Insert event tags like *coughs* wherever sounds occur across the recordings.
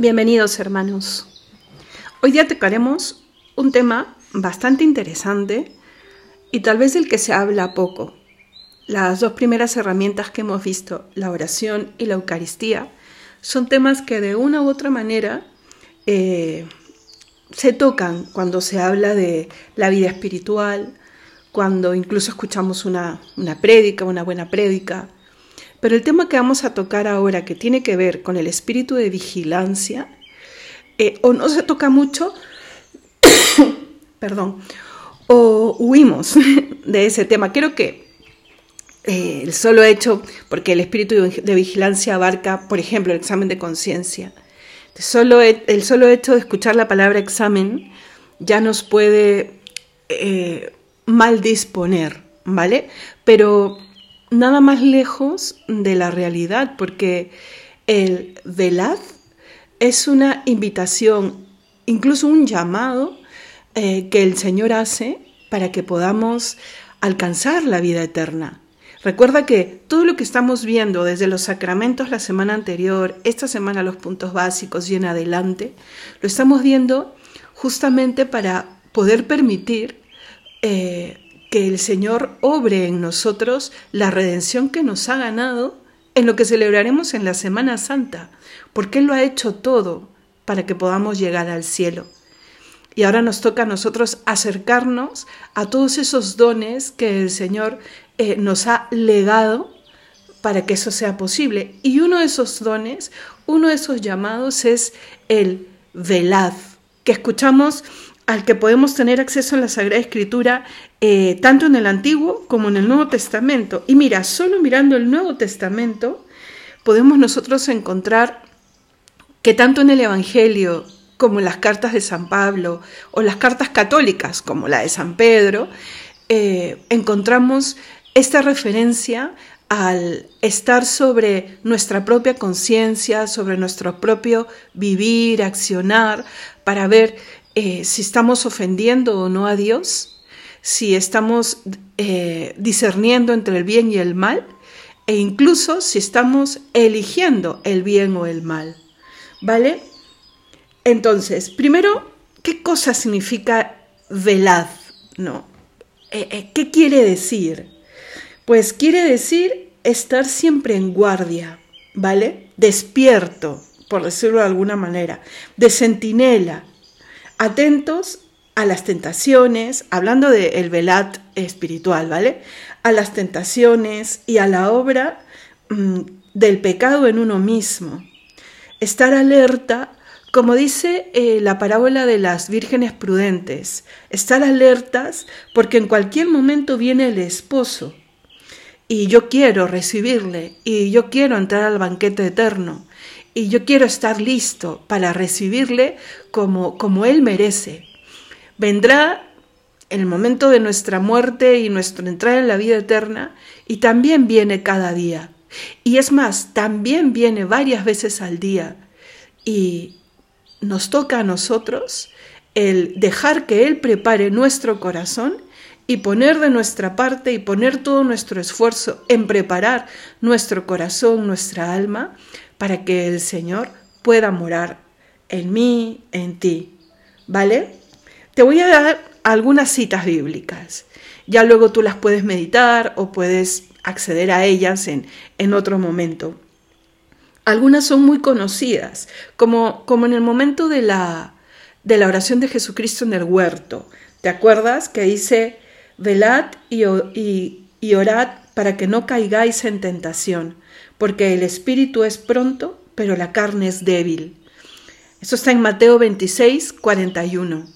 Bienvenidos hermanos. Hoy día tocaremos un tema bastante interesante y tal vez del que se habla poco. Las dos primeras herramientas que hemos visto, la oración y la Eucaristía, son temas que de una u otra manera eh, se tocan cuando se habla de la vida espiritual, cuando incluso escuchamos una, una prédica, una buena prédica, pero el tema que vamos a tocar ahora, que tiene que ver con el espíritu de vigilancia, eh, o no se toca mucho, *coughs* perdón, o huimos *laughs* de ese tema. Creo que eh, el solo hecho, porque el espíritu de vigilancia abarca, por ejemplo, el examen de conciencia. Solo, el solo hecho de escuchar la palabra examen ya nos puede eh, mal disponer, ¿vale? Pero nada más lejos de la realidad, porque el velad es una invitación, incluso un llamado eh, que el Señor hace para que podamos alcanzar la vida eterna. Recuerda que todo lo que estamos viendo desde los sacramentos la semana anterior, esta semana los puntos básicos y en adelante, lo estamos viendo justamente para poder permitir eh, que el Señor obre en nosotros la redención que nos ha ganado en lo que celebraremos en la Semana Santa, porque Él lo ha hecho todo para que podamos llegar al cielo. Y ahora nos toca a nosotros acercarnos a todos esos dones que el Señor eh, nos ha legado para que eso sea posible. Y uno de esos dones, uno de esos llamados es el velad, que escuchamos al que podemos tener acceso en la Sagrada Escritura, eh, tanto en el Antiguo como en el Nuevo Testamento. Y mira, solo mirando el Nuevo Testamento, podemos nosotros encontrar que tanto en el Evangelio como en las cartas de San Pablo o las cartas católicas como la de San Pedro, eh, encontramos esta referencia al estar sobre nuestra propia conciencia, sobre nuestro propio vivir, accionar, para ver eh, si estamos ofendiendo o no a Dios, si estamos eh, discerniendo entre el bien y el mal, e incluso si estamos eligiendo el bien o el mal. ¿Vale? Entonces, primero, ¿qué cosa significa velad? ¿No? Eh, ¿Qué quiere decir? Pues quiere decir estar siempre en guardia, ¿vale? Despierto, por decirlo de alguna manera, de centinela, atentos a las tentaciones, hablando del velat espiritual, ¿vale? A las tentaciones y a la obra mm, del pecado en uno mismo. Estar alerta, como dice eh, la parábola de las vírgenes prudentes, estar alertas porque en cualquier momento viene el esposo y yo quiero recibirle y yo quiero entrar al banquete eterno y yo quiero estar listo para recibirle como, como Él merece. Vendrá el momento de nuestra muerte y nuestra entrada en la vida eterna y también viene cada día. Y es más, también viene varias veces al día. Y nos toca a nosotros el dejar que Él prepare nuestro corazón y poner de nuestra parte y poner todo nuestro esfuerzo en preparar nuestro corazón, nuestra alma, para que el Señor pueda morar en mí, en ti. ¿Vale? Te voy a dar algunas citas bíblicas. Ya luego tú las puedes meditar o puedes acceder a ellas en, en otro momento. Algunas son muy conocidas, como, como en el momento de la, de la oración de Jesucristo en el huerto. ¿Te acuerdas que dice, velad y, y, y orad para que no caigáis en tentación? Porque el espíritu es pronto, pero la carne es débil. Eso está en Mateo 26, 41.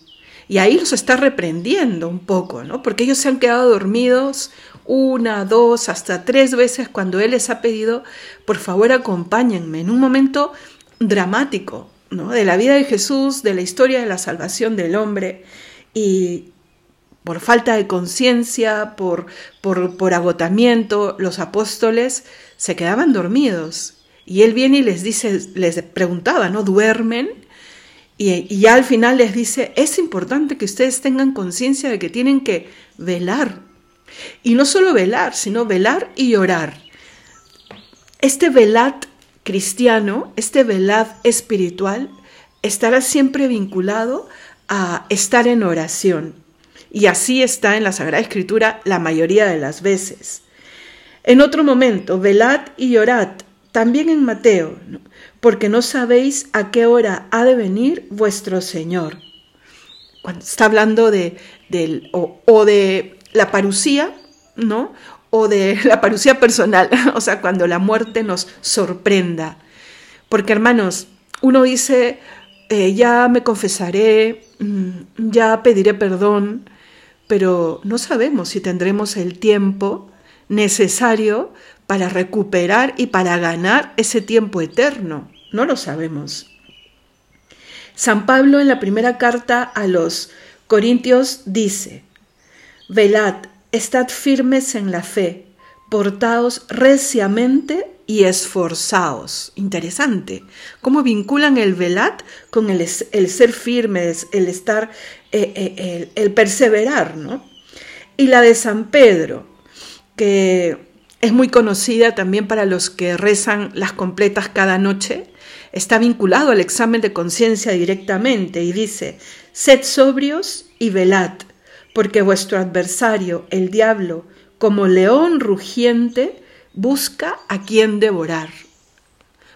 Y ahí los está reprendiendo un poco, ¿no? Porque ellos se han quedado dormidos una, dos, hasta tres veces cuando Él les ha pedido, por favor acompáñenme, en un momento dramático, ¿no? De la vida de Jesús, de la historia de la salvación del hombre. Y por falta de conciencia, por, por, por agotamiento, los apóstoles se quedaban dormidos. Y él viene y les dice, les preguntaba, ¿no? ¿Duermen? Y, ya al final les dice, es importante que ustedes tengan conciencia de que tienen que velar. Y no solo velar, sino velar y orar. Este velat cristiano, este velad espiritual, estará siempre vinculado a estar en oración. Y así está en la Sagrada Escritura la mayoría de las veces. En otro momento, velad y llorad, también en Mateo, porque no sabéis a qué hora ha de venir vuestro Señor. Cuando está hablando de, o, de la parucía, ¿no? O de *laughs* la parucía personal, *laughs* o sea, cuando la muerte nos sorprenda. Porque hermanos, uno dice, eh, ya me confesaré, mm, ya pediré perdón, pero no sabemos si tendremos el tiempo necesario para recuperar y para ganar ese tiempo eterno. No lo sabemos. San Pablo en la primera carta a los Corintios dice, Velad, estad firmes en la fe, portaos reciamente y esforzaos. Interesante. ¿Cómo vinculan el velad con el, ser firmes, el estar, eh, eh, el, el perseverar, ¿no? Y la de San Pedro, que es muy conocida también para los que rezan las completas cada noche, está vinculado al examen de conciencia directamente y dice, sed sobrios y velad, porque vuestro adversario, el diablo, como león rugiente, busca a quien devorar.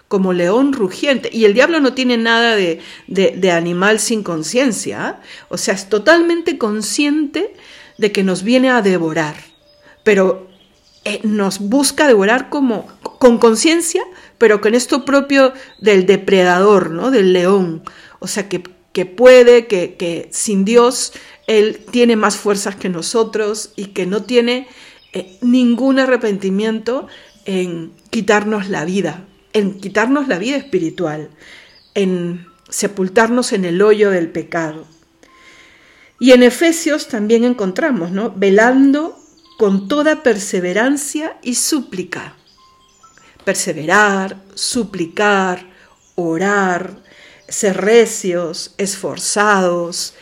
Como león rugiente. Y el diablo no tiene nada de, de, animal sin conciencia. ¿eh? O sea, es totalmente consciente de que nos viene a devorar. Pero eh, nos busca devorar como con conciencia, pero con esto propio del depredador, ¿no? Del león. O sea, que, que puede, que, que, sin Dios Él tiene más fuerzas que nosotros y que no tiene eh, ningún arrepentimiento en quitarnos la vida, en quitarnos la vida espiritual, en sepultarnos en el hoyo del pecado. Y en Efesios también encontramos, ¿no? Velando con toda perseverancia y súplica. Perseverar, suplicar, orar, ser recios, esforzados,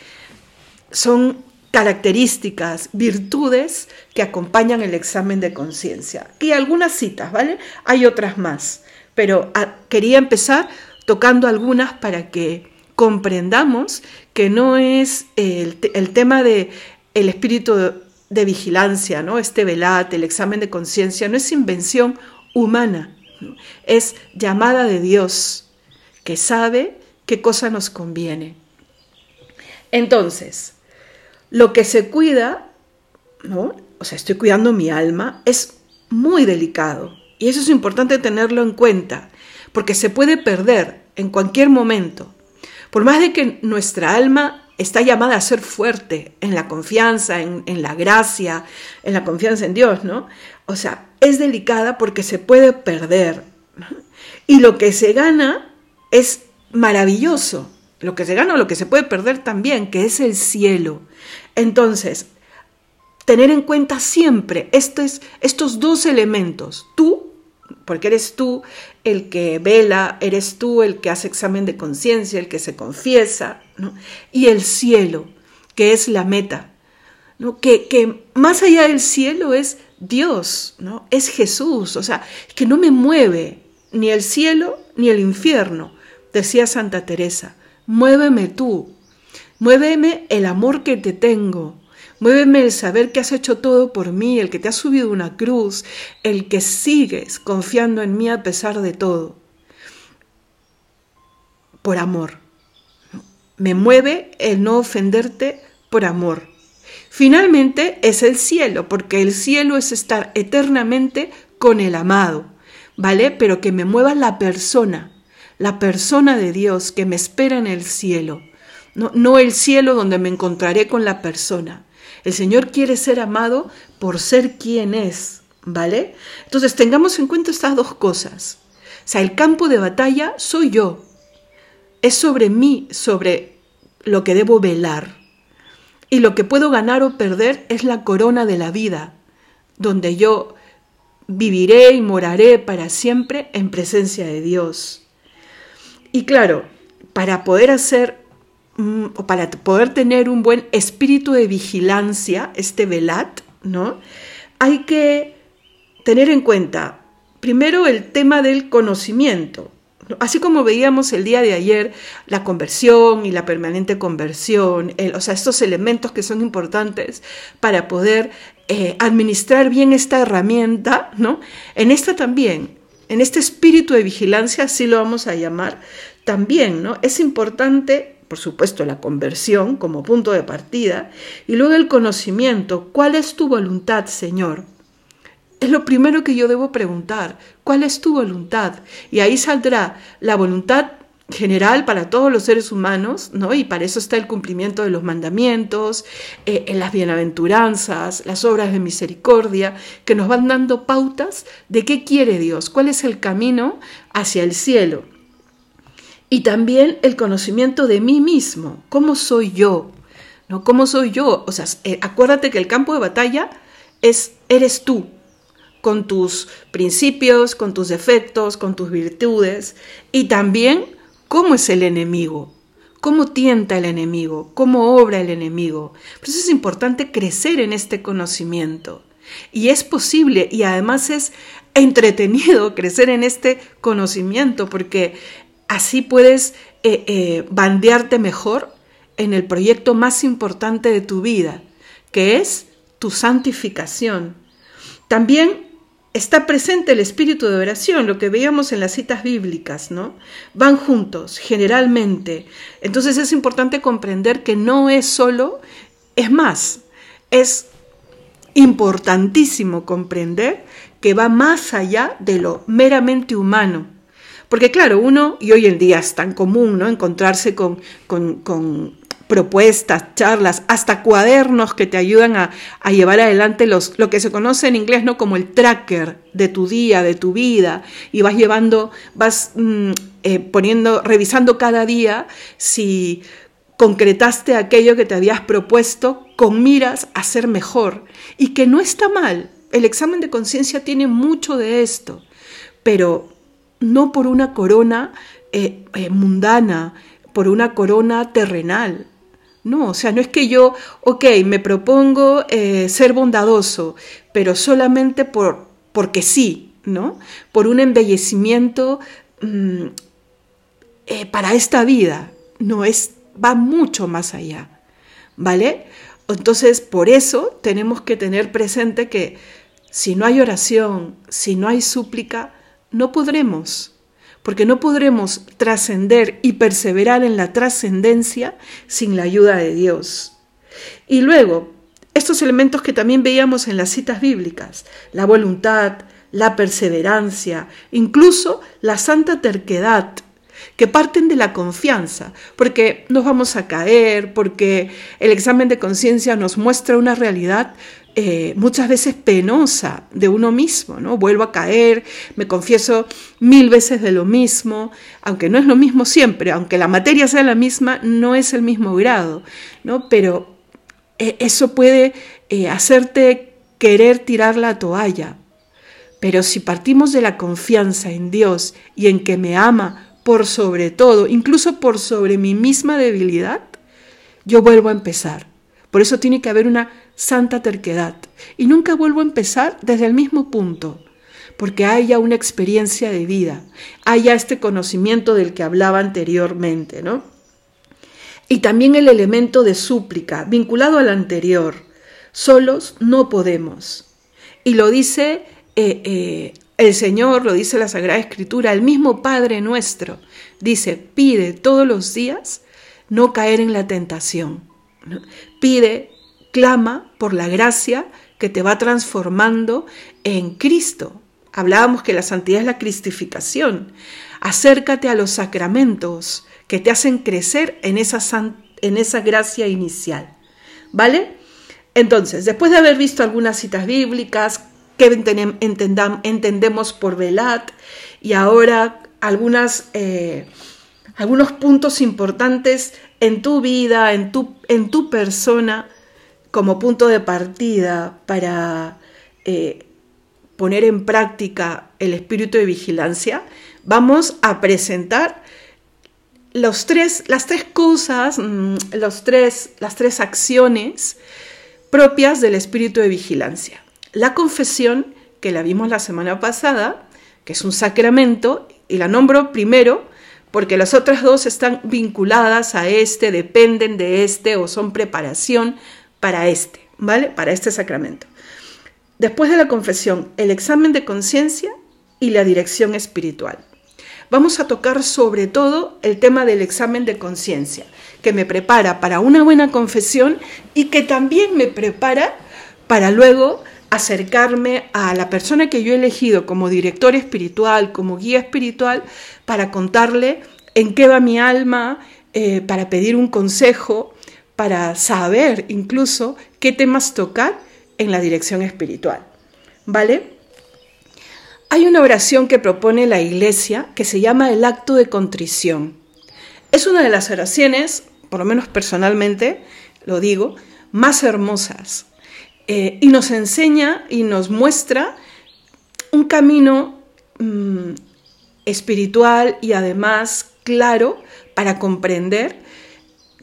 son características, virtudes que acompañan el examen de conciencia. Y algunas citas, ¿vale? Hay otras más, pero ah, quería empezar tocando algunas para que comprendamos que no es el, el tema de el espíritu de vigilancia, ¿no? Este velat, el examen de conciencia, no es invención humana, es llamada de Dios, que sabe qué cosa nos conviene. Entonces, lo que se cuida, ¿no? O sea, estoy cuidando mi alma, es muy delicado. Y eso es importante tenerlo en cuenta, porque se puede perder en cualquier momento. Por más de que nuestra alma está llamada a ser fuerte en la confianza, en, la gracia, en la confianza en Dios, ¿no? O sea, es delicada porque se puede perder. Y lo que se gana es maravilloso. Lo que se gana o lo que se puede perder también, que es el cielo. Entonces, tener en cuenta siempre estos, estos dos elementos. Tú porque eres tú el que vela, eres tú el que hace examen de conciencia, el que se confiesa, y el cielo, que es la meta, ¿no? que, que más allá del cielo es Dios, ¿no? es Jesús, o sea, que no me mueve ni el cielo ni el infierno, decía Santa Teresa, muéveme tú, muéveme el amor que te tengo, Muéveme el saber que has hecho todo por mí, el que te has subido una cruz, el que sigues confiando en mí a pesar de todo. Por amor. Me mueve el no ofenderte por amor. Finalmente es el cielo, porque el cielo es estar eternamente con el amado, ¿vale? Pero que me mueva la persona, la persona de Dios que me espera en el cielo, no, no el cielo donde me encontraré con la persona. El Señor quiere ser amado por ser quien es, ¿vale? Entonces tengamos en cuenta estas dos cosas. O sea, el campo de batalla soy yo. Es sobre mí, sobre lo que debo velar. Y lo que puedo ganar o perder es la corona de la vida, donde yo viviré y moraré para siempre en presencia de Dios. Y claro, para poder hacer o para poder tener un buen espíritu de vigilancia, este velat, ¿no? Hay que tener en cuenta, primero el tema del conocimiento. Así como veíamos el día de ayer la conversión y la permanente conversión, o sea, estos elementos que son importantes para poder eh, administrar bien esta herramienta, ¿no? En esta también, en este espíritu de vigilancia, así lo vamos a llamar, también, ¿no? Es importante por supuesto, la conversión como punto de partida, y luego el conocimiento, ¿cuál es tu voluntad, Señor? Es lo primero que yo debo preguntar, ¿cuál es tu voluntad? Y ahí saldrá la voluntad general para todos los seres humanos, ¿no? Y para eso está el cumplimiento de los mandamientos, eh, en las bienaventuranzas, las obras de misericordia, que nos van dando pautas de qué quiere Dios, cuál es el camino hacia el cielo. Y también el conocimiento de mí mismo, cómo soy yo, ¿no? ¿Cómo soy yo? O sea, eh, acuérdate que el campo de batalla es eres tú, con tus principios, con tus defectos, con tus virtudes y también cómo es el enemigo, cómo tienta el enemigo, cómo obra el enemigo. Por eso es importante crecer en este conocimiento. Y es posible y además es entretenido *laughs* crecer en este conocimiento porque así puedes eh, eh, bandearte mejor en el proyecto más importante de tu vida, que es tu santificación. También está presente el espíritu de oración, lo que veíamos en las citas bíblicas, ¿no? Van juntos, generalmente. Entonces es importante comprender que no es solo, es más, es importantísimo comprender que va más allá de lo meramente humano. Porque claro, uno, y hoy en día es tan común, ¿no? Encontrarse con, con, propuestas, charlas, hasta cuadernos que te ayudan a, llevar adelante los, lo que se conoce en inglés ¿no? como el tracker de tu día, de tu vida, y vas llevando, vas mm, eh, poniendo, revisando cada día si concretaste aquello que te habías propuesto con miras a ser mejor, y que no está mal. El examen de conciencia tiene mucho de esto, pero no por una corona eh, eh, mundana, por una corona terrenal, no, o sea, no es que yo, ok, me propongo eh, ser bondadoso, pero solamente por, porque sí, ¿no? Por un embellecimiento mm, para esta vida. No, es, va mucho más allá, ¿vale? Entonces, por eso tenemos que tener presente que si no hay oración, si no hay súplica, no podremos porque no podremos trascender y perseverar en la trascendencia sin la ayuda de Dios. Y luego, estos elementos que también veíamos en las citas bíblicas, la voluntad, la perseverancia, incluso la santa terquedad, que parten de la confianza, porque nos vamos a caer, porque el examen de conciencia nos muestra una realidad eh, muchas veces penosa de uno mismo, ¿no? Vuelvo a caer, me confieso mil veces de lo mismo, aunque no es lo mismo siempre, aunque la materia sea la misma, no es el mismo grado, ¿no? Pero eh, eso puede eh, hacerte querer tirar la toalla. Pero si partimos de la confianza en Dios y en que me ama por sobre todo, incluso por sobre mi misma debilidad, yo vuelvo a empezar. Por eso tiene que haber una santa terquedad. Y nunca vuelvo a empezar desde el mismo punto, porque haya una experiencia de vida, haya este conocimiento del que hablaba anteriormente, ¿no? Y también el elemento de súplica, vinculado al anterior. Solos no podemos. Y lo dice eh, eh, el Señor, lo dice la Sagrada Escritura, el mismo Padre nuestro. Dice, pide todos los días no caer en la tentación. Pide clama por la gracia que te va transformando en Cristo. Hablábamos que la santidad es la cristificación. Acércate a los sacramentos que te hacen crecer en esa, en esa gracia inicial. ¿Vale? Entonces, después de haber visto algunas citas bíblicas, que entendemos por velat, y ahora eh, algunos puntos importantes en tu vida, en tu, en tu persona, como punto de partida para eh, poner en práctica el espíritu de vigilancia, vamos a presentar los tres, las tres cosas, mm, los tres, las tres acciones propias del espíritu de vigilancia. La confesión, que la vimos la semana pasada, que es un sacramento, y la nombro primero porque las otras dos están vinculadas a este, dependen de este o son preparación para este, ¿vale? Para este sacramento. Después de la confesión, el examen de conciencia y la dirección espiritual. Vamos a tocar sobre todo el tema del examen de conciencia, que me prepara para una buena confesión y que también me prepara para luego acercarme a la persona que yo he elegido como director espiritual, como guía espiritual, para contarle en qué va mi alma, eh, para pedir un consejo, para saber incluso qué temas tocar en la dirección espiritual. ¿Vale? Hay una oración que propone la Iglesia que se llama el acto de contrición. Es una de las oraciones, por lo menos personalmente, lo digo, más hermosas. Eh, y nos enseña y nos muestra un camino mm, espiritual y además claro para comprender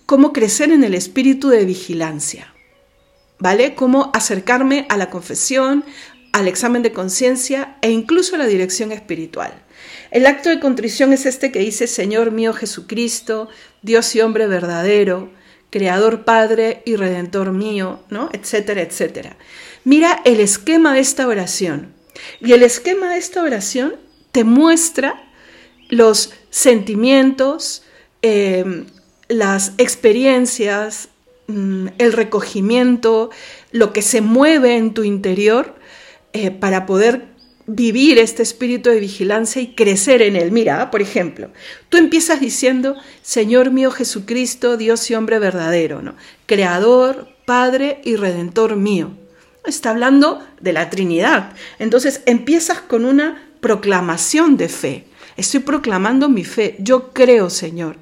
cómo crecer en el espíritu de vigilancia. ¿Vale? Cómo acercarme a la confesión, al examen de conciencia e incluso a la dirección espiritual. El acto de contrición es este que dice, Señor mío Jesucristo, Dios y hombre verdadero, Creador Padre y Redentor mío, ¿no? Etcétera, etcétera. Mira el esquema de esta oración. Y el esquema de esta oración te muestra los sentimientos, eh, las experiencias, mm, el recogimiento, lo que se mueve en tu interior eh, para poder vivir este espíritu de vigilancia y crecer en él. Mira, por ejemplo, tú empiezas diciendo, Señor mío Jesucristo, Dios y hombre verdadero, ¿no? Creador, Padre y Redentor mío. Está hablando de la Trinidad. Entonces empiezas con una proclamación de fe. Estoy proclamando mi fe. Yo creo, Señor.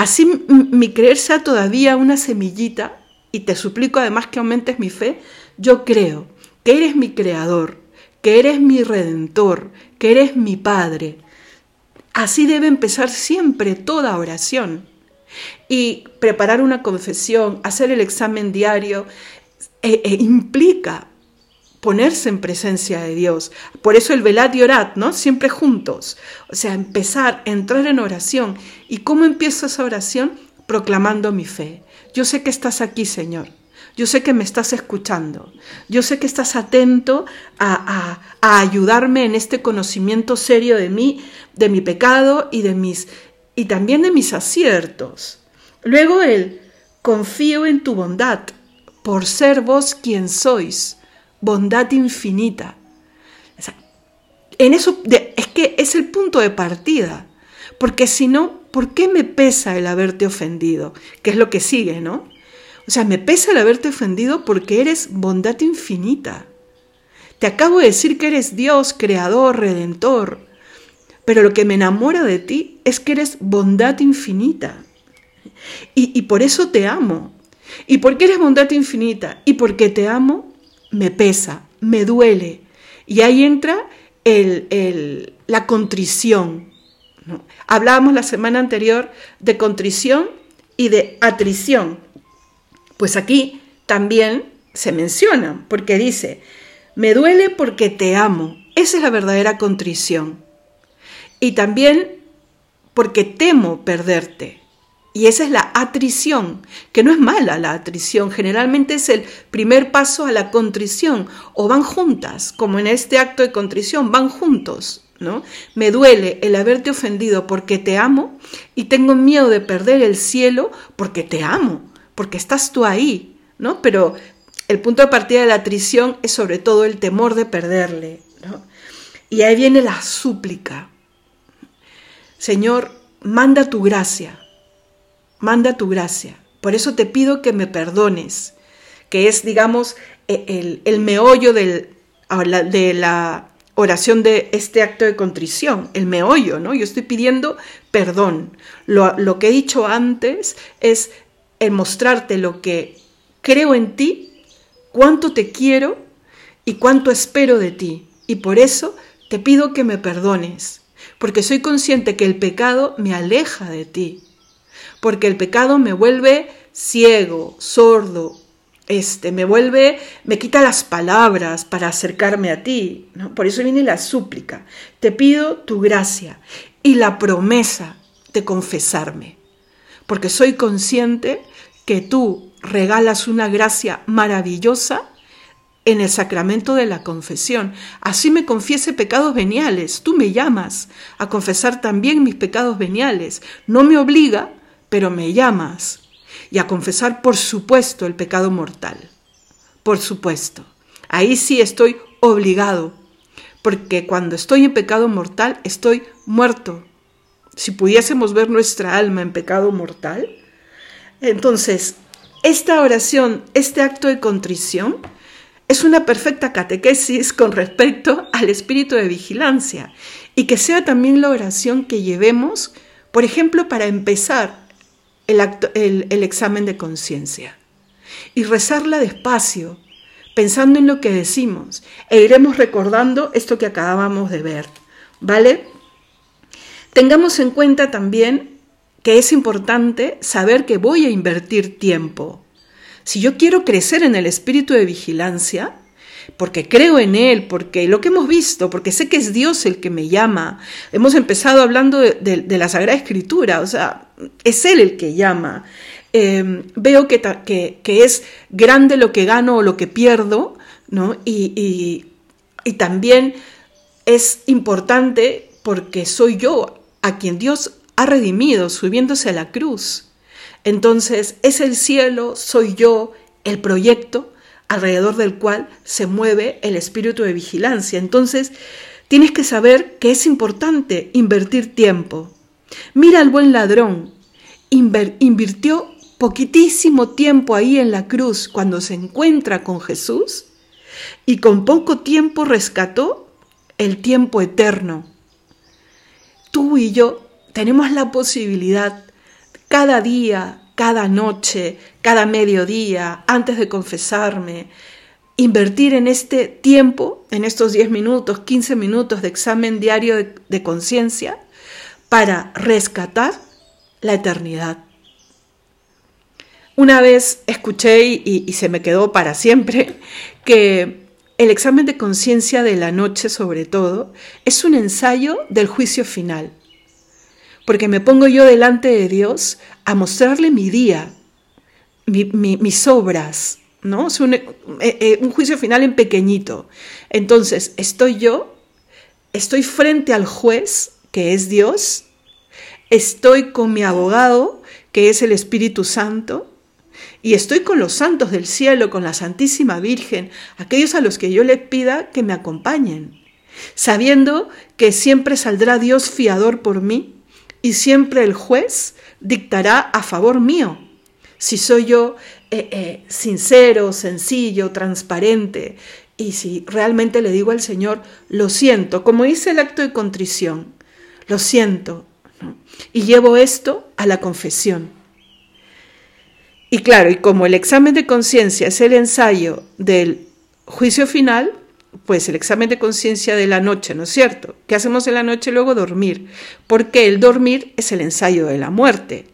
Así mi creer sea todavía una semillita, y te suplico además que aumentes mi fe, yo creo que eres mi creador, que eres mi redentor, que eres mi Padre. Así debe empezar siempre toda oración. Y preparar una confesión, hacer el examen diario, eh, eh, implica ponerse en presencia de Dios. Por eso el velad y orad, ¿no? Siempre juntos. O sea, empezar, entrar en oración. ¿Y cómo empiezo esa oración? Proclamando mi fe. Yo sé que estás aquí, Señor. Yo sé que me estás escuchando. Yo sé que estás atento a, ayudarme en este conocimiento serio de mí, de mi pecado y de mis y también de mis aciertos. Luego él, confío en tu bondad, por ser vos quien sois, bondad infinita. En eso es que es el punto de partida, porque si no, ¿por qué me pesa el haberte ofendido? Que es lo que sigue, ¿no? O sea, me pesa el haberte ofendido porque eres bondad infinita. Te acabo de decir que eres Dios, creador, redentor. Pero lo que me enamora de ti es que eres bondad infinita. Y, y por eso te amo. Y porque eres bondad infinita y porque te amo, me pesa, me duele. Y ahí entra el, la contrición. Hablábamos la semana anterior de contrición y de atrición. Pues aquí también se menciona, porque dice, me duele porque te amo. Esa es la verdadera contrición. Y también porque temo perderte. Y esa es la atrición, que no es mala la atrición, generalmente es el primer paso a la contrición, o van juntas, como en este acto de contrición, van juntos, ¿no? Me duele el haberte ofendido porque te amo y tengo miedo de perder el cielo porque te amo porque estás tú ahí, ¿no? Pero el punto de partida de la atrición es sobre todo el temor de perderle, ¿no? Y ahí viene la súplica. Señor, manda tu gracia, manda tu gracia. Por eso te pido que me perdones, que es, digamos, e, el, meollo de la oración de este acto de contrición, el meollo, ¿no? Yo estoy pidiendo perdón. Lo, lo que he dicho antes es en mostrarte lo que creo en ti, cuánto te quiero y cuánto espero de ti. Y por eso te pido que me perdones, porque soy consciente que el pecado me aleja de ti, porque el pecado me vuelve ciego, sordo, este, me vuelve, me quita las palabras para acercarme a ti. ¿no? Por eso viene la súplica. Te pido tu gracia y la promesa de confesarme, porque soy consciente que tú regalas una gracia maravillosa en el sacramento de la confesión. Así me confiese pecados veniales. Tú me llamas a confesar también mis pecados veniales. No me obliga, pero me llamas. Y a confesar, por supuesto, el pecado mortal. Por supuesto. Ahí sí estoy obligado. Porque cuando estoy en pecado mortal, estoy muerto. Si pudiésemos ver nuestra alma en pecado mortal, entonces, esta oración, este acto de contrición, es una perfecta catequesis con respecto al espíritu de vigilancia y que sea también la oración que llevemos, por ejemplo, para empezar el, examen de conciencia y rezarla despacio, pensando en lo que decimos e iremos recordando esto que acabamos de ver, ¿vale? Tengamos en cuenta también que es importante saber que voy a invertir tiempo si yo quiero crecer en el espíritu de vigilancia, porque creo en Él, porque lo que hemos visto, porque sé que es Dios el que me llama. Hemos empezado hablando de, la Sagrada Escritura, o sea, es Él el que llama. Em, veo que, que, es grande lo que gano o lo que pierdo, ¿no? Y, y también es importante porque soy yo a quien Dios ha redimido subiéndose a la cruz. Entonces es el cielo, soy yo, el proyecto alrededor del cual se mueve el espíritu de vigilancia. Entonces tienes que saber que es importante invertir tiempo. Mira al buen ladrón, invirtió poquitísimo tiempo ahí en la cruz cuando se encuentra con Jesús y con poco tiempo rescató el tiempo eterno. Tú y yo tenemos la posibilidad cada día, cada noche, cada mediodía, antes de confesarme, invertir en este tiempo, en estos 10 minutos, 15 minutos de examen diario de, conciencia, para rescatar la eternidad. Una vez escuché y, se me quedó para siempre que el examen de conciencia de la noche, sobre todo, es un ensayo del juicio final porque me pongo yo delante de Dios a mostrarle mi día, mis obras, ¿no? Un, eh, eh, un juicio final en pequeñito. Entonces, estoy yo, estoy frente al juez, que es Dios, estoy con mi abogado, que es el Espíritu Santo, y estoy con los santos del cielo, con la Santísima Virgen, aquellos a los que yo les pida que me acompañen, sabiendo que siempre saldrá Dios fiador por mí y siempre el juez dictará a favor mío. Si soy yo eh, eh, sincero, sencillo, transparente, y si realmente le digo al Señor, lo siento, como hice el acto de contrición, lo siento, y llevo esto a la confesión. Y claro, y como el examen de conciencia es el ensayo del juicio final, pues el examen de conciencia de la noche, ¿no es cierto? ¿Qué hacemos en la noche luego? Dormir, porque el dormir es el ensayo de la muerte.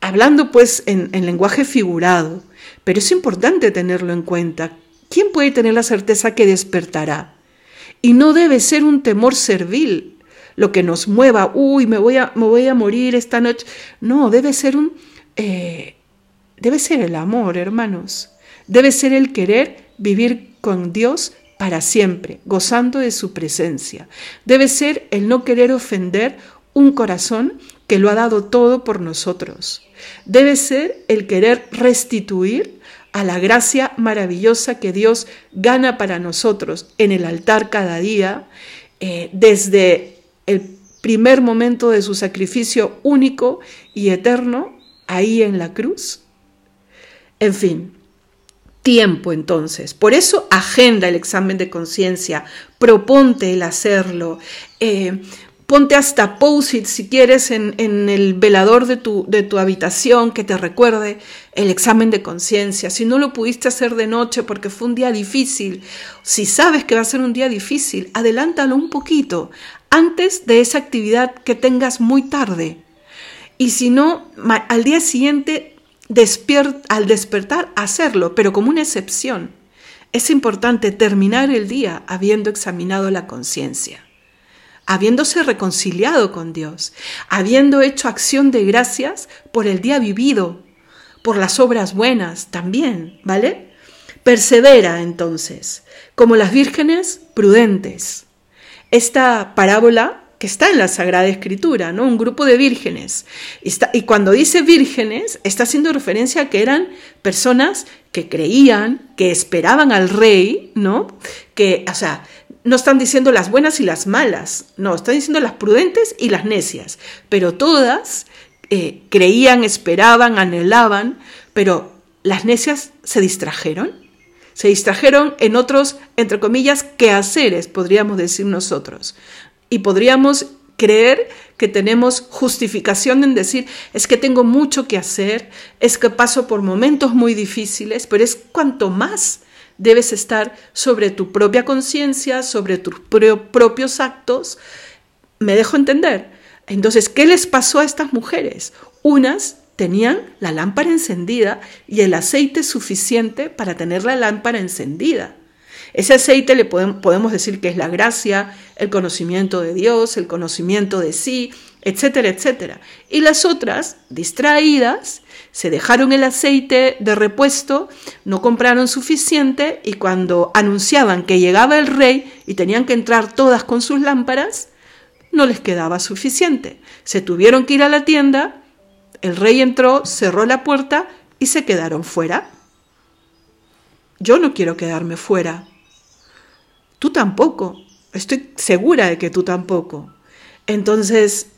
Hablando pues en, lenguaje figurado, pero es importante tenerlo en cuenta. ¿Quién puede tener la certeza que despertará? Y no debe ser un temor servil lo que nos mueva, uy, me voy a, me voy a morir esta noche. No, debe ser un... Eh, debe ser el amor, hermanos. Debe ser el querer vivir con Dios para siempre, gozando de su presencia. Debe ser el no querer ofender un corazón que lo ha dado todo por nosotros. Debe ser el querer restituir a la gracia maravillosa que Dios gana para nosotros en el altar cada día, eh, desde el primer momento de su sacrificio único y eterno, ahí en la cruz. En fin, tiempo entonces. Por eso agenda el examen de conciencia, proponte el hacerlo. Eh, ponte hasta post-it si quieres en, el velador de tu, de tu habitación que te recuerde el examen de conciencia. Si no lo pudiste hacer de noche porque fue un día difícil, si sabes que va a ser un día difícil, adelántalo un poquito antes de esa actividad que tengas muy tarde. Y si no, al día siguiente al despertar hacerlo, pero como una excepción. Es importante terminar el día habiendo examinado la conciencia, habiéndose reconciliado con Dios, habiendo hecho acción de gracias por el día vivido, por las obras buenas también, ¿vale? Persevera entonces, como las vírgenes prudentes. Esta parábola que está en la Sagrada Escritura, ¿no? Un grupo de vírgenes. Y, cuando dice vírgenes, está haciendo referencia a que eran personas que creían, que esperaban al rey, ¿no? Que, o sea, no están diciendo las buenas y las malas, no, están diciendo las prudentes y las necias, pero todas eh, creían, esperaban, anhelaban, pero las necias se distrajeron, se distrajeron en otros, entre comillas, quehaceres, podríamos decir nosotros y podríamos creer que tenemos justificación en decir, es que tengo mucho que hacer, es que paso por momentos muy difíciles, pero es cuanto más debes estar sobre tu propia conciencia, sobre tus propios actos. ¿Me dejo entender? Entonces, ¿qué les pasó a estas mujeres? Unas tenían la lámpara encendida y el aceite suficiente para tener la lámpara encendida. Ese aceite le podemos decir que es la gracia, el conocimiento de Dios, el conocimiento de sí, etcétera, etcétera. Y las otras, distraídas, se dejaron el aceite de repuesto, no compraron suficiente y cuando anunciaban que llegaba el rey y tenían que entrar todas con sus lámparas, no les quedaba suficiente. Se tuvieron que ir a la tienda, el rey entró, cerró la puerta y se quedaron fuera. Yo no quiero quedarme fuera. Tú tampoco. Estoy segura de que tú tampoco. Entonces,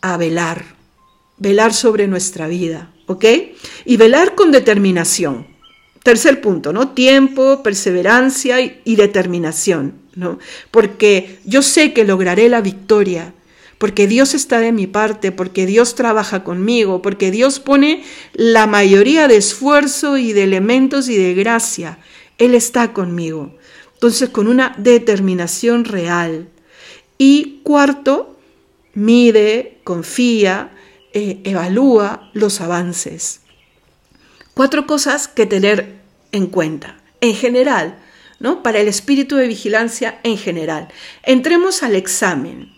a velar, velar sobre nuestra vida, ¿ok? Y velar con determinación. Tercer punto, ¿no? Tiempo, perseverancia y, determinación, ¿no? Porque yo sé que lograré la victoria, porque Dios está de mi parte, porque Dios trabaja conmigo, porque Dios pone la mayoría de esfuerzo y de elementos y de gracia. Él está conmigo. Entonces, con una determinación real. Y cuarto, mide, confía, eh, evalúa los avances. Cuatro cosas que tener en cuenta. En general, ¿no? Para el espíritu de vigilancia en general. Entremos al examen.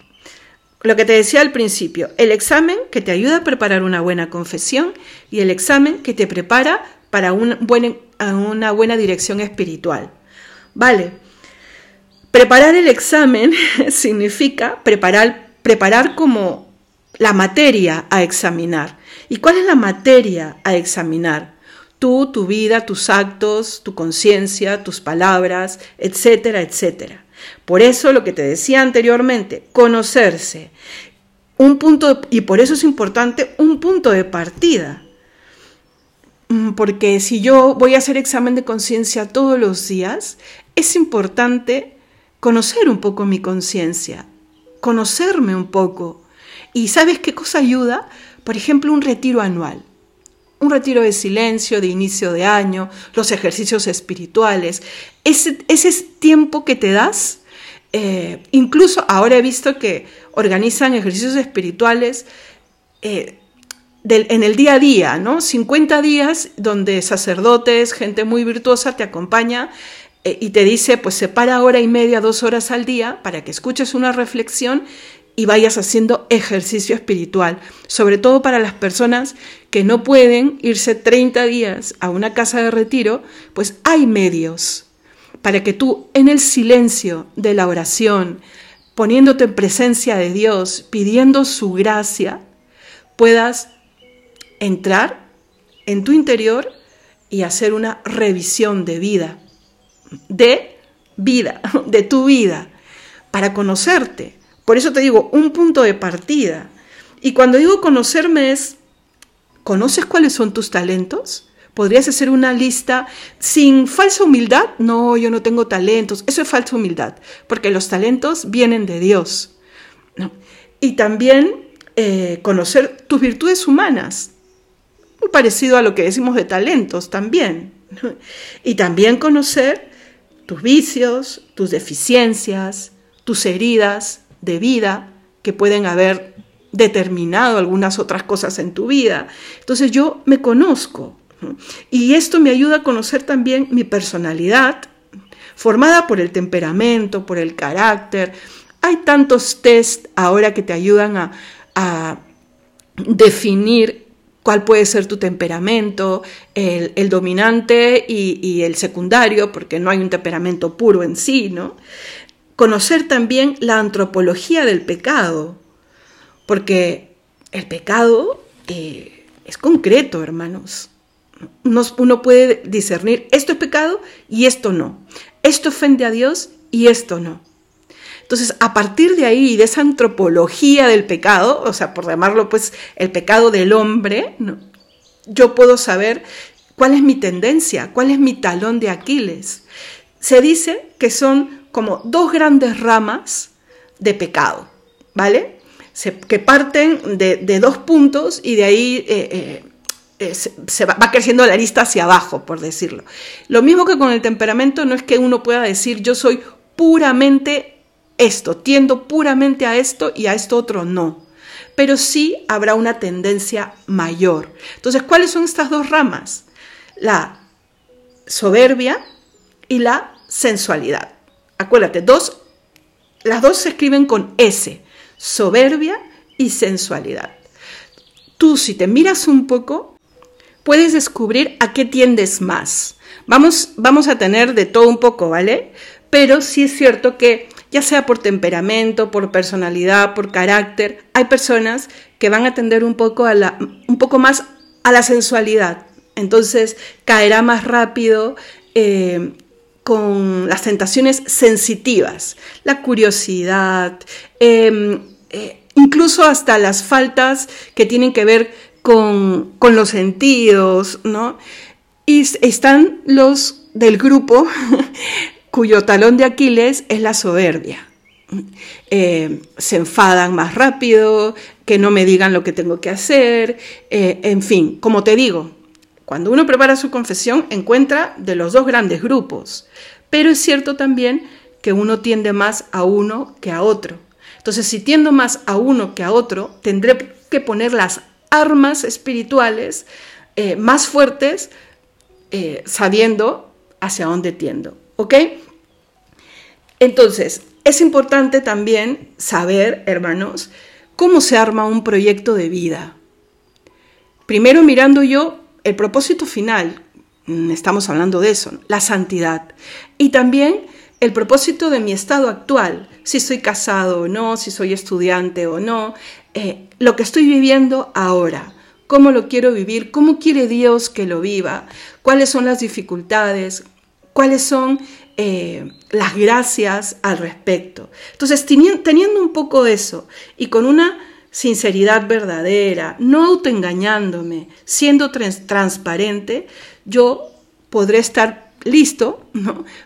Lo que te decía al principio, el examen que te ayuda a preparar una buena confesión y el examen que te prepara para una buena dirección espiritual. Vale. Preparar el examen *laughs* significa preparar, preparar como la materia a examinar. ¿Y cuál es la materia a examinar? Tú, tu vida, tus actos, tu conciencia, tus palabras, etcétera, etcétera. Por eso lo que te decía anteriormente, conocerse. Un punto, y por eso es importante un punto de partida. Mm, porque si yo voy a hacer examen de conciencia todos los días, es importante conocer un poco mi conciencia, conocerme un poco. ¿Y sabes qué cosa ayuda? Por ejemplo, un retiro anual. Un retiro de silencio, de inicio de año, los ejercicios espirituales. Ese, ese tiempo que te das, eh, incluso ahora he visto que organizan ejercicios espirituales eh, en el día a día, ¿no? 50 días donde sacerdotes, gente muy virtuosa te acompaña y te dice, pues separa hora y media, dos horas al día para que escuches una reflexión y vayas haciendo ejercicio espiritual, sobre todo para las personas que no pueden irse 30 días a una casa de retiro, pues hay medios para que tú en el silencio de la oración, poniéndote en presencia de Dios, pidiendo su gracia, puedas entrar en tu interior y hacer una revisión de vida de vida, *laughs* de tu vida, para conocerte. Por eso te digo, un punto de partida. Y cuando digo conocerme es, ¿conoces cuáles son tus talentos? ¿Podrías hacer una lista sin falsa humildad? No, yo no tengo talentos. Eso es falsa humildad, porque los talentos vienen de Dios. Y también eh, conocer tus virtudes humanas, muy parecido a lo que decimos de talentos también. Y también conocer tus vicios, tus deficiencias, tus heridas de vida que pueden haber determinado algunas otras cosas en tu vida. Entonces yo me conozco y esto me ayuda a conocer también mi personalidad, formada por el temperamento, por el carácter. Hay tantos test ahora que te ayudan a, a definir cuál puede ser tu temperamento, el, dominante y, el secundario, porque no hay un temperamento puro en sí, ¿no? Conocer también la antropología del pecado, porque el pecado eh, es concreto, hermanos. uno puede discernir esto es pecado y esto no. Esto ofende a Dios y esto no. Entonces, a partir de ahí, de esa antropología del pecado, o sea, por llamarlo pues el pecado del hombre, yo puedo saber cuál es mi tendencia, cuál es mi talón de Aquiles. Se dice que son como dos grandes ramas de pecado, ¿vale? que parten de, dos puntos y de ahí eh, eh, eh, se, va, va, creciendo la lista hacia abajo, por decirlo. Lo mismo que con el temperamento, no es que uno pueda decir yo soy puramente esto, tiendo puramente a esto y a esto otro no. Pero sí habrá una tendencia mayor. Entonces, ¿cuáles son estas dos ramas? La soberbia y la sensualidad. Acuérdate, dos, las dos se escriben con S, soberbia y sensualidad. Tú, si te miras un poco, puedes descubrir a qué tiendes más. Vamos, vamos a tener de todo un poco, ¿vale? Pero sí es cierto que ya sea por temperamento, por personalidad, por carácter. Hay personas que van a tender un poco, a la, un poco más a la sensualidad. Entonces caerá más rápido eh, con las tentaciones sensitivas, la curiosidad, em, eh, incluso hasta las faltas que tienen que ver con, con los sentidos, ¿no? Y están los del grupo *laughs* cuyo talón de Aquiles es la soberbia. Eh, se enfadan más rápido, que no me digan lo que tengo que hacer, eh, en fin, como te digo, cuando uno prepara su confesión encuentra de los dos grandes grupos, pero es cierto también que uno tiende más a uno que a otro. Entonces, si tiendo más a uno que a otro, tendré que poner las armas espirituales eh, más fuertes sabiendo hacia dónde tiendo. ¿Ok? Entonces, es importante también saber, hermanos, cómo se arma un proyecto de vida. Primero mirando yo el propósito final, mm, estamos hablando de eso, la santidad. Y también el propósito de mi estado actual, si soy casado o no, si soy estudiante o no, eh, lo que estoy viviendo ahora, cómo lo quiero vivir, cómo quiere Dios que lo viva, cuáles son las dificultades, cuáles son eh, las gracias al respecto. Entonces, teniendo un poco eso y con una sinceridad verdadera, no autoengañándome, siendo transparente, yo podré estar listo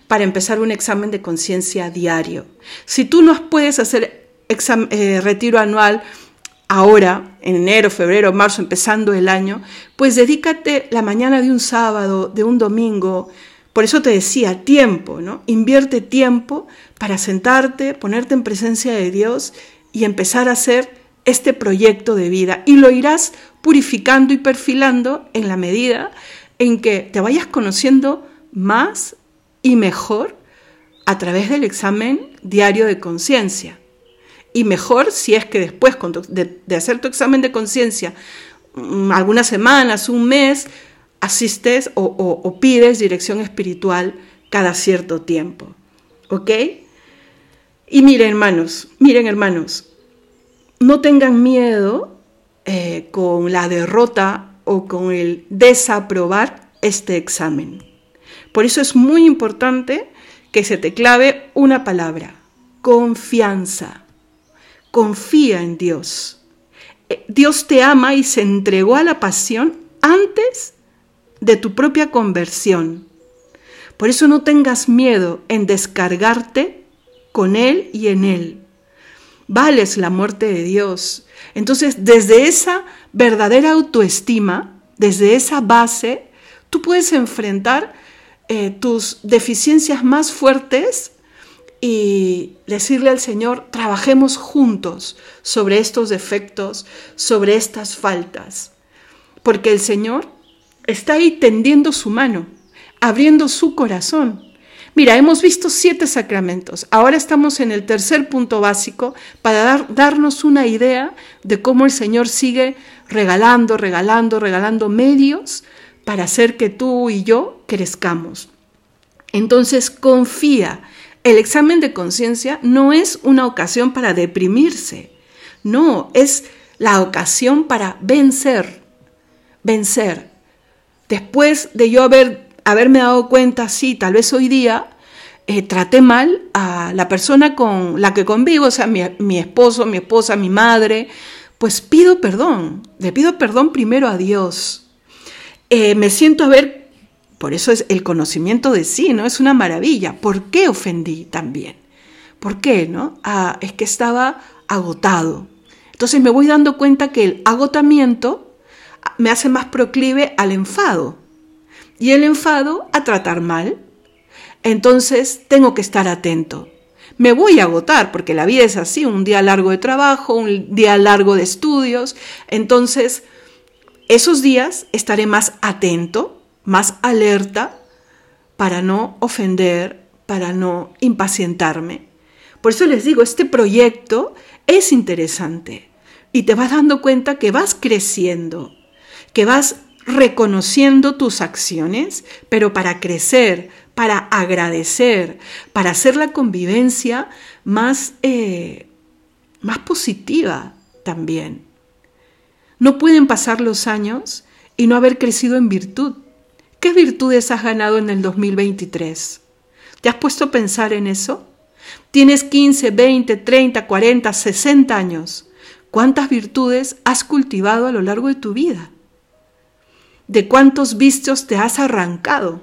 para empezar un examen de conciencia diario. Si tú no puedes hacer eh, retiro anual ahora, en enero, febrero, marzo, empezando el año, pues dedícate la mañana de un sábado, de un domingo, por eso te decía, tiempo, ¿no? Invierte tiempo para sentarte, ponerte en presencia de Dios y empezar a hacer este proyecto de vida. Y lo irás purificando y perfilando en la medida en que te vayas conociendo más y mejor a través del examen diario de conciencia. Y mejor si es que después de, hacer tu examen de conciencia, mm, algunas semanas, un mes, asistes o, pides dirección espiritual cada cierto tiempo. ¿Ok? Y miren, hermanos, miren, hermanos, no tengan miedo eh, con la derrota o con el desaprobar este examen. Por eso es muy importante que se te clave una palabra, confianza. Confía en Dios. Eh, Dios te ama y se entregó a la pasión antes de tu propia conversión. Por eso no tengas miedo en descargarte con Él y en Él. Vales la muerte de Dios. Entonces, desde esa verdadera autoestima, desde esa base, tú puedes enfrentar eh, tus deficiencias más fuertes y decirle al Señor, trabajemos juntos sobre estos defectos, sobre estas faltas, porque el Señor está ahí tendiendo su mano, abriendo su corazón. Mira, hemos visto siete sacramentos. Ahora estamos en el tercer punto básico para darnos una idea de cómo el Señor sigue regalando, regalando, regalando medios para hacer que tú y yo crezcamos. Entonces confía. El examen de conciencia no es una ocasión para deprimirse. No, es la ocasión para vencer. Vencer. Después de yo haber, haberme dado cuenta, sí, tal vez hoy día eh, traté mal a la persona con la que convivo, o sea, mi, mi esposo, mi esposa, mi madre, pues pido perdón. Le pido perdón primero a Dios. Eh, me siento a ver, por eso es el conocimiento de sí, ¿no? Es una maravilla. ¿Por qué ofendí también? ¿Por qué, no? Ah, es que estaba agotado. Entonces me voy dando cuenta que el agotamiento me hace más proclive al enfado y el enfado a tratar mal. Entonces tengo que estar atento me voy a agotar, porque la vida es así, un día largo de trabajo, un día largo de estudios. Entonces, esos días estaré más atento, más alerta, para no ofender, para no impacientarme. Por eso les digo, este proyecto es interesante y te vas dando cuenta que vas creciendo, que vas reconociendo tus acciones, pero para crecer, para agradecer, para hacer la convivencia más, eh, más positiva también. No pueden pasar los años y no haber crecido en virtud. ¿Qué virtudes has ganado en el 2023? ¿Te has puesto a pensar en eso? Tienes 15, 20, 30, 40, 60 años. ¿Cuántas virtudes has cultivado a lo largo de tu vida? ¿De cuántos vicios te has arrancado?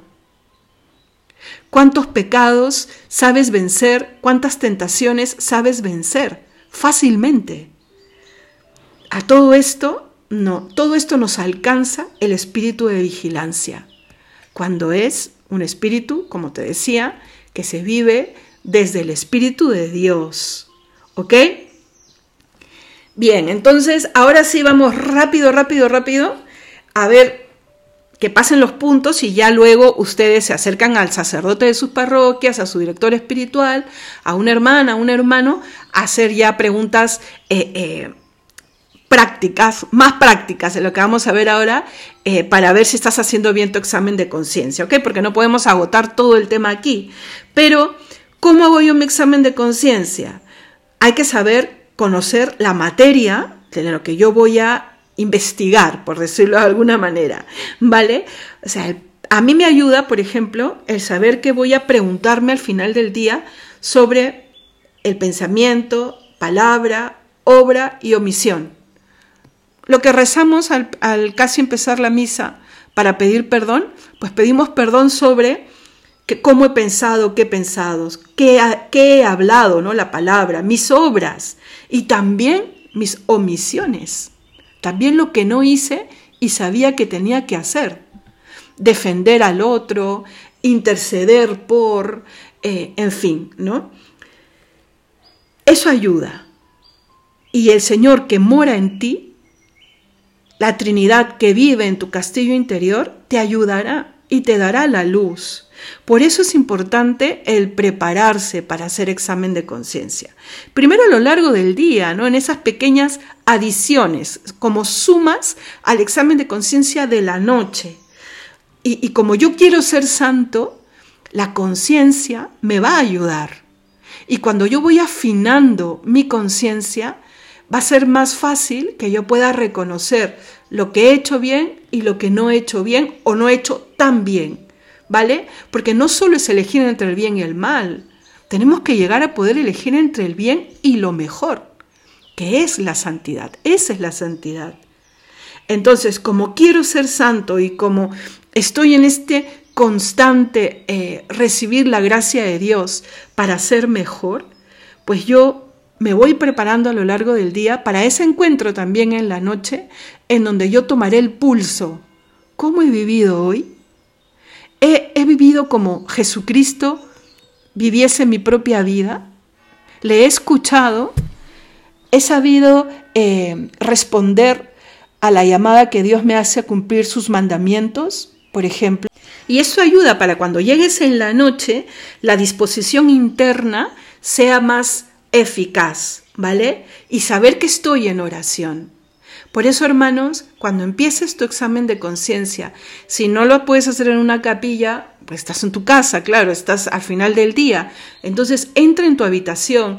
¿Cuántos pecados sabes vencer? ¿Cuántas tentaciones sabes vencer? Fácilmente. A todo esto, no, todo esto nos alcanza el espíritu de vigilancia, cuando es un espíritu, como te decía, que se vive desde el espíritu de Dios. ¿Ok? Bien, entonces ahora sí vamos rápido, rápido, rápido a ver que pasen los puntos y ya luego ustedes se acercan al sacerdote de sus parroquias, a su director espiritual, a una hermana, a un hermano, a hacer ya preguntas eh, eh, prácticas, más prácticas de lo que vamos a ver ahora, eh, para ver si estás haciendo bien tu examen de conciencia, ¿ok? Porque no podemos agotar todo el tema aquí. Pero, ¿cómo hago yo mi examen de conciencia? Hay que saber conocer la materia de lo que yo voy a investigar, por decirlo de alguna manera, ¿vale? O sea, a mí me ayuda, por ejemplo, el saber que voy a preguntarme al final del día sobre el pensamiento, palabra, obra y omisión. Lo que rezamos al, casi empezar la misa para pedir perdón, pues pedimos perdón sobre que, cómo he pensado, qué he pensado, qué, qué he hablado, ¿no? La palabra, mis obras y también mis omisiones. También lo que no hice y sabía que tenía que hacer. Defender al otro, interceder por, eh, en fin, ¿no? Eso ayuda. Y el Señor que mora en ti, la Trinidad que vive en tu castillo interior, te ayudará y te dará la luz. Por eso es importante el prepararse para hacer examen de conciencia. Primero a lo largo del día, ¿no? En esas pequeñas adiciones, como sumas al examen de conciencia de la noche. Y, y como yo quiero ser santo, la conciencia me va a ayudar. Y cuando yo voy afinando mi conciencia, va a ser más fácil que yo pueda reconocer lo que he hecho bien y lo que no he hecho bien o no he hecho tan bien. ¿Vale? Porque no solo es elegir entre el bien y el mal, tenemos que llegar a poder elegir entre el bien y lo mejor, que es la santidad. Esa es la santidad. Entonces, como quiero ser santo y como estoy en este constante eh, recibir la gracia de Dios para ser mejor, pues yo me voy preparando a lo largo del día para ese encuentro también en la noche, en donde yo tomaré el pulso. ¿Cómo he vivido hoy? He, vivido como Jesucristo viviese mi propia vida, le he escuchado, he sabido eh, responder a la llamada que Dios me hace a cumplir sus mandamientos, por ejemplo. Y eso ayuda para cuando llegues en la noche, la disposición interna sea más eficaz, ¿vale? Y saber que estoy en oración. Por eso, hermanos, cuando empieces tu examen de conciencia, si no lo puedes hacer en una capilla, pues estás en tu casa, claro, estás al final del día. Entonces, entra en tu habitación.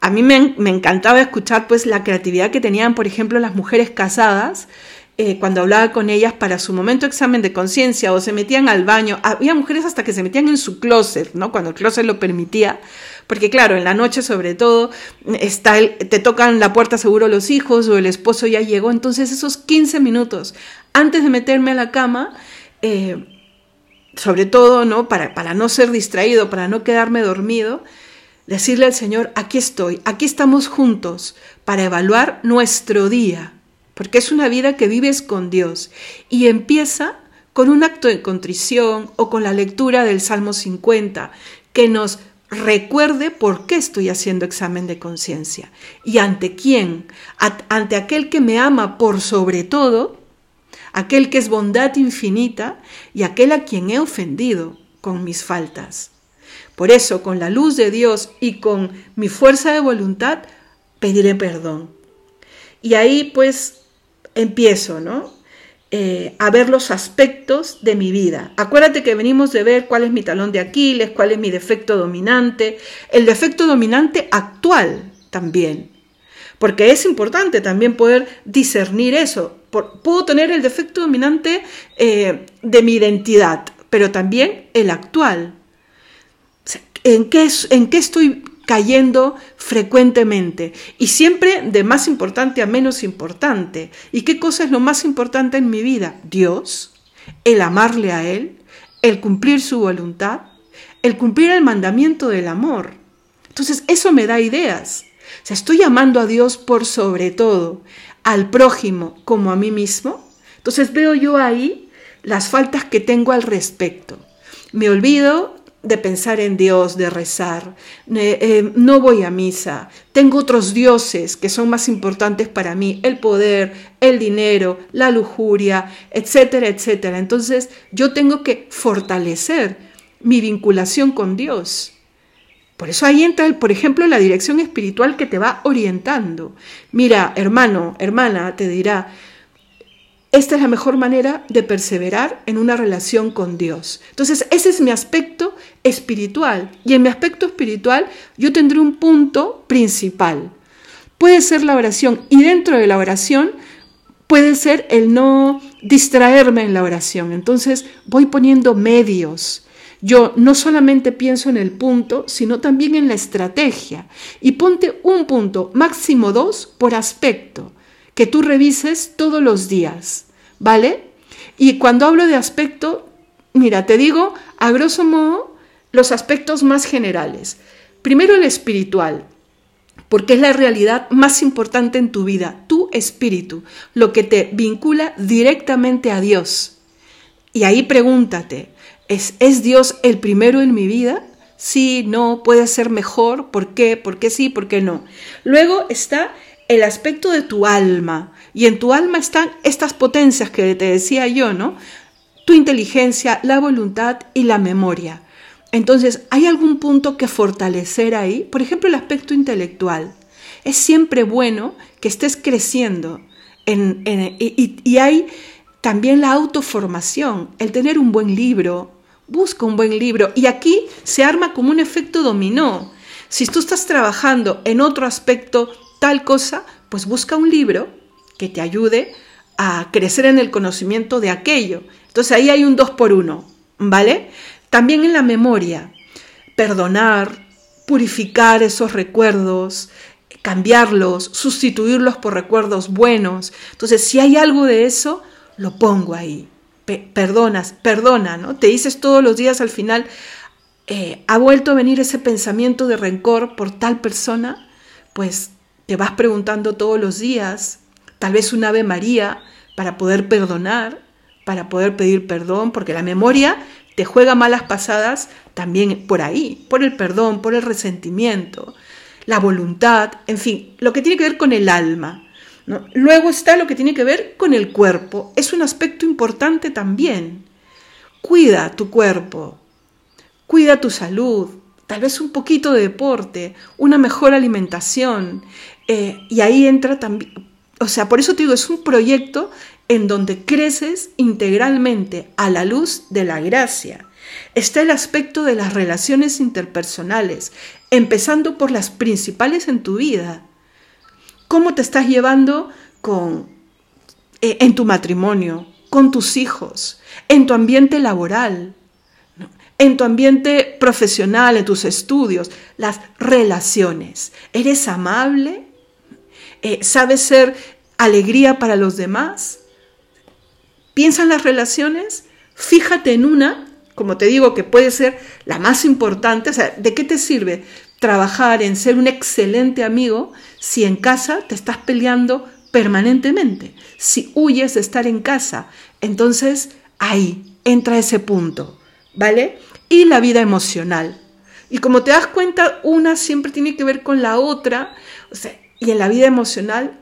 A mí me, encantaba escuchar pues la creatividad que tenían, por ejemplo, las mujeres casadas, eh, cuando hablaba con ellas para su momento examen de conciencia o se metían al baño. Había mujeres hasta que se metían en su closet, ¿no? Cuando el closet lo permitía. Porque claro, en la noche sobre todo está el, te tocan la puerta seguro los hijos o el esposo ya llegó. Entonces esos 15 minutos antes de meterme a la cama, eh, sobre todo, ¿no? Para, para no ser distraído, para no quedarme dormido, decirle al Señor, aquí estoy, aquí estamos juntos para evaluar nuestro día porque es una vida que vives con Dios y empieza con un acto de contrición o con la lectura del Salmo 50 que nos recuerde por qué estoy haciendo examen de conciencia y ante quién, ante aquel que me ama por sobre todo, aquel que es bondad infinita y aquel a quien he ofendido con mis faltas. Por eso, con la luz de Dios y con mi fuerza de voluntad, pediré perdón. Y ahí pues empiezo, ¿no? Eh, a ver los aspectos de mi vida. Acuérdate que venimos de ver cuál es mi talón de Aquiles, cuál es mi defecto dominante, el defecto dominante actual también. Porque es importante también poder discernir eso. puedo tener el defecto dominante eh, de mi identidad, pero también el actual. ¿En qué, ¿En qué estoy cayendo frecuentemente y siempre de más importante a menos importante. ¿Y qué cosa es lo más importante en mi vida? Dios, el amarle a Él, el cumplir su voluntad, el cumplir el mandamiento del amor. Entonces eso me da ideas. O sea, estoy amando a Dios por sobre todo, al prójimo como a mí mismo. Entonces veo yo ahí las faltas que tengo al respecto. Me olvido de pensar en Dios, de rezar, eh, no voy a misa, tengo otros dioses que son más importantes para mí, el poder, el dinero, la lujuria, etcétera, etcétera. Entonces yo tengo que fortalecer mi vinculación con Dios. Por eso ahí entra, por ejemplo, la dirección espiritual que te va orientando. Mira, hermano, hermana, te dirá, esta es la mejor manera de perseverar en una relación con Dios. Entonces, ese es mi aspecto espiritual. Y en mi aspecto espiritual yo tendré un punto principal. Puede ser la oración y dentro de la oración puede ser el no distraerme en la oración. Entonces, voy poniendo medios. Yo no solamente pienso en el punto, sino también en la estrategia. Y ponte un punto, máximo dos, por aspecto que tú revises todos los días, ¿vale? Y cuando hablo de aspecto, mira, te digo a grosso modo los aspectos más generales. Primero el espiritual, porque es la realidad más importante en tu vida, tu espíritu, lo que te vincula directamente a Dios. Y ahí pregúntate, ¿es, ¿es Dios el primero en mi vida? Sí, no, puede ser mejor, ¿por qué? ¿Por qué sí? ¿Por qué no? Luego está el aspecto de tu alma. Y en tu alma están estas potencias que te decía yo, ¿no? Tu inteligencia, la voluntad y la memoria. Entonces, ¿hay algún punto que fortalecer ahí? Por ejemplo, el aspecto intelectual. Es siempre bueno que estés creciendo y, y hay también la autoformación, el tener un buen libro, busca un buen libro. Y aquí se arma como un efecto dominó. Si tú estás trabajando en otro aspecto tal cosa, pues busca un libro que te ayude a crecer en el conocimiento de aquello. Entonces ahí hay un dos por uno, ¿vale? También en la memoria, perdonar, purificar esos recuerdos, cambiarlos, sustituirlos por recuerdos buenos. Entonces, si hay algo de eso, lo pongo ahí. perdonas, perdona, ¿no? Te dices todos los días al final, eh, ¿ha vuelto a venir ese pensamiento de rencor por tal persona? Pues te vas preguntando todos los días, tal vez un Ave María para poder perdonar, para poder pedir perdón, porque la memoria te juega malas pasadas también por ahí, por el perdón, por el resentimiento, la voluntad, en fin, lo que tiene que ver con el alma. Luego está lo que tiene que ver con el cuerpo. Es un aspecto importante también. Cuida tu cuerpo, cuida tu salud, tal vez un poquito de deporte, una mejor alimentación. Eh, y ahí entra también, o sea, por eso te digo, es un proyecto en donde creces integralmente a la luz de la gracia. Está el aspecto de las relaciones interpersonales, empezando por las principales en tu vida. ¿Cómo te estás llevando con, eh, en tu matrimonio, con tus hijos, en tu ambiente laboral, en tu ambiente profesional, en tus estudios? Las relaciones. ¿Eres amable? Eh, ¿Sabes ser alegría para los demás? Piensa en las relaciones, fíjate en una, como te digo, que puede ser la más importante. O sea, ¿de qué te sirve trabajar en ser un excelente amigo si en casa te estás peleando permanentemente? Si huyes de estar en casa, entonces ahí entra ese punto, ¿vale? Y la vida emocional. Y como te das cuenta, una siempre tiene que ver con la otra. O sea, y en la vida emocional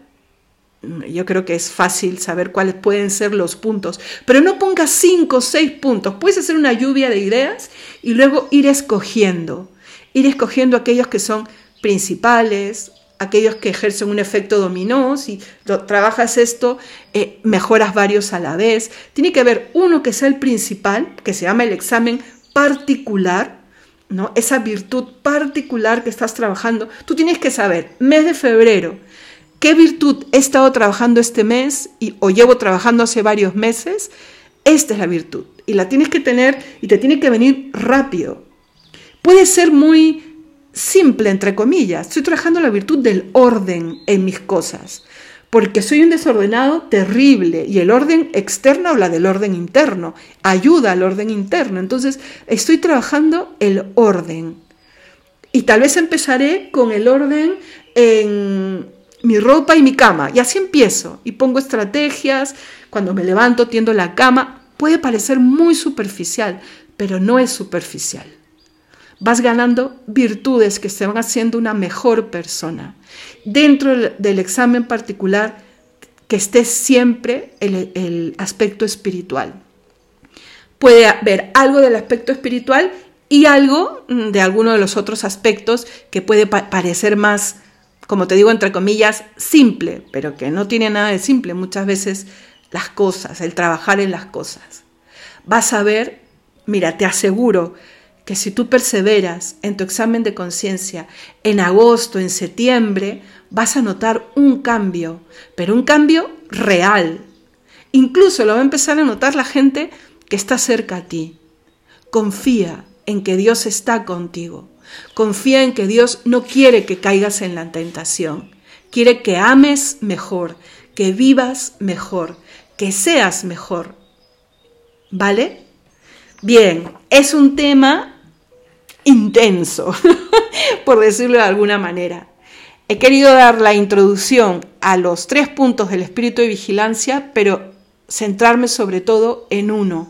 yo creo que es fácil saber cuáles pueden ser los puntos, pero no pongas cinco o seis puntos, puedes hacer una lluvia de ideas y luego ir escogiendo, ir escogiendo aquellos que son principales, aquellos que ejercen un efecto dominó, si trabajas esto, eh, mejoras varios a la vez. Tiene que haber uno que sea el principal, que se llama el examen particular, Esa virtud particular que estás trabajando. Tú tienes que saber, mes de febrero, ¿Qué virtud he estado trabajando este mes y, o llevo trabajando hace varios meses? Esta es la virtud y la tienes que tener y te tiene que venir rápido. Puede ser muy simple, entre comillas. Estoy trabajando la virtud del orden en mis cosas, porque soy un desordenado terrible y el orden externo habla del orden interno, ayuda al orden interno. Entonces, estoy trabajando el orden. Y tal vez empezaré con el orden en mi ropa y mi cama. Y así empiezo. Y pongo estrategias. Cuando me levanto, tiendo la cama. Puede parecer muy superficial, pero no es superficial. Vas ganando virtudes que se van haciendo una mejor persona. Dentro del examen particular, que esté siempre el, el aspecto espiritual. Puede haber algo del aspecto espiritual y algo mm, de alguno de los otros aspectos que puede parecer más como te digo, entre comillas, simple, pero que no tiene nada de simple muchas veces las cosas, el trabajar en las cosas. Vas a ver, mira, te aseguro que si tú perseveras en tu examen de conciencia en agosto, en septiembre, vas a notar un cambio, pero un cambio real. Incluso lo va a empezar a notar la gente que está cerca a ti. Confía en que Dios está contigo. Confía en que Dios no quiere que caigas en la tentación. Quiere que ames mejor, que vivas mejor, que seas mejor. ¿Vale? Bien, es un tema intenso, *laughs* por decirlo de alguna manera. He querido dar la introducción a los tres puntos del espíritu de vigilancia, pero centrarme sobre todo en uno,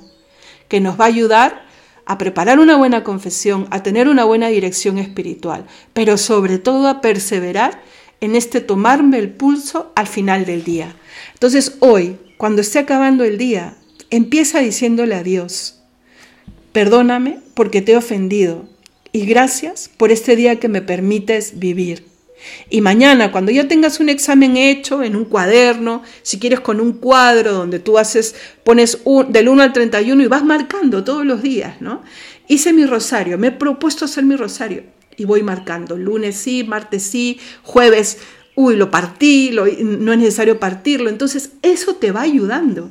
que nos va a ayudar a preparar una buena confesión, a tener una buena dirección espiritual, pero sobre todo a perseverar en este tomarme el pulso al final del día. Entonces hoy, cuando esté acabando el día, empieza diciéndole a Dios, perdóname porque te he ofendido y gracias por este día que me permites vivir. Y mañana, cuando ya tengas un examen hecho en un cuaderno, si quieres con un cuadro donde tú haces, pones del 1 al 31 y vas marcando todos los días, ¿no? Hice mi rosario, me he propuesto hacer mi rosario y voy marcando, lunes sí, martes sí, jueves, uy, lo partí, no es necesario partirlo. Entonces, eso te va ayudando.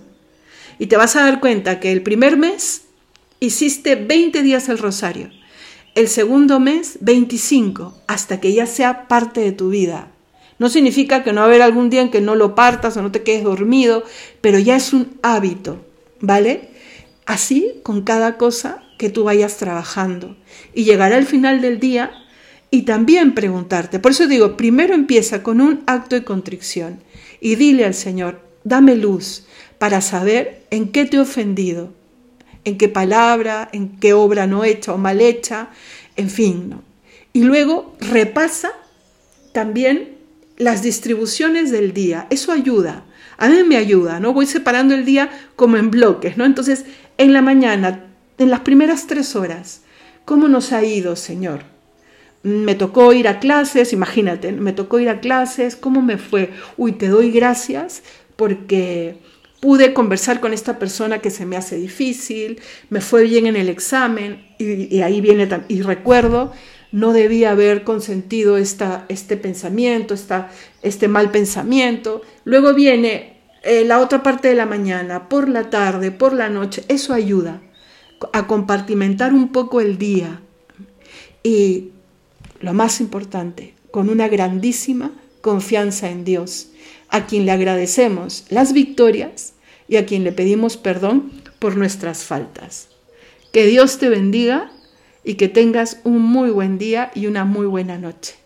Y te vas a dar cuenta que el primer mes hiciste 20 días el rosario el segundo mes 25, hasta que ya sea parte de tu vida. No significa que no a haber algún día en que no lo partas o no te quedes dormido, pero ya es un hábito, ¿vale? Así con cada cosa que tú vayas trabajando. Y llegará el final del día y también preguntarte. Por eso digo, primero empieza con un acto de contrición y dile al Señor, dame luz para saber en qué te he ofendido, en qué palabra, en qué obra no hecha o mal hecha, en fin. ¿no? Y luego repasa también las distribuciones del día. Eso ayuda. A mí me ayuda, ¿no? Voy separando el día como en bloques, ¿no? Entonces, en la mañana, en las primeras tres horas, ¿cómo nos ha ido, Señor? Me tocó ir a clases, imagínate, me tocó ir a clases, ¿cómo me fue? Uy, te doy gracias porque pude conversar con esta persona que se me hace difícil, me fue bien en el examen y, ahí viene, y recuerdo, no debía haber consentido esta, este pensamiento, esta, este mal pensamiento. Luego viene eh, la otra parte de la mañana, por la tarde, por la noche. Eso ayuda a compartimentar un poco el día. Y lo más importante, con una grandísima confianza en Dios, a quien le agradecemos las victorias y a quien le pedimos perdón por nuestras faltas. Que Dios te bendiga y que tengas un muy buen día y una muy buena noche.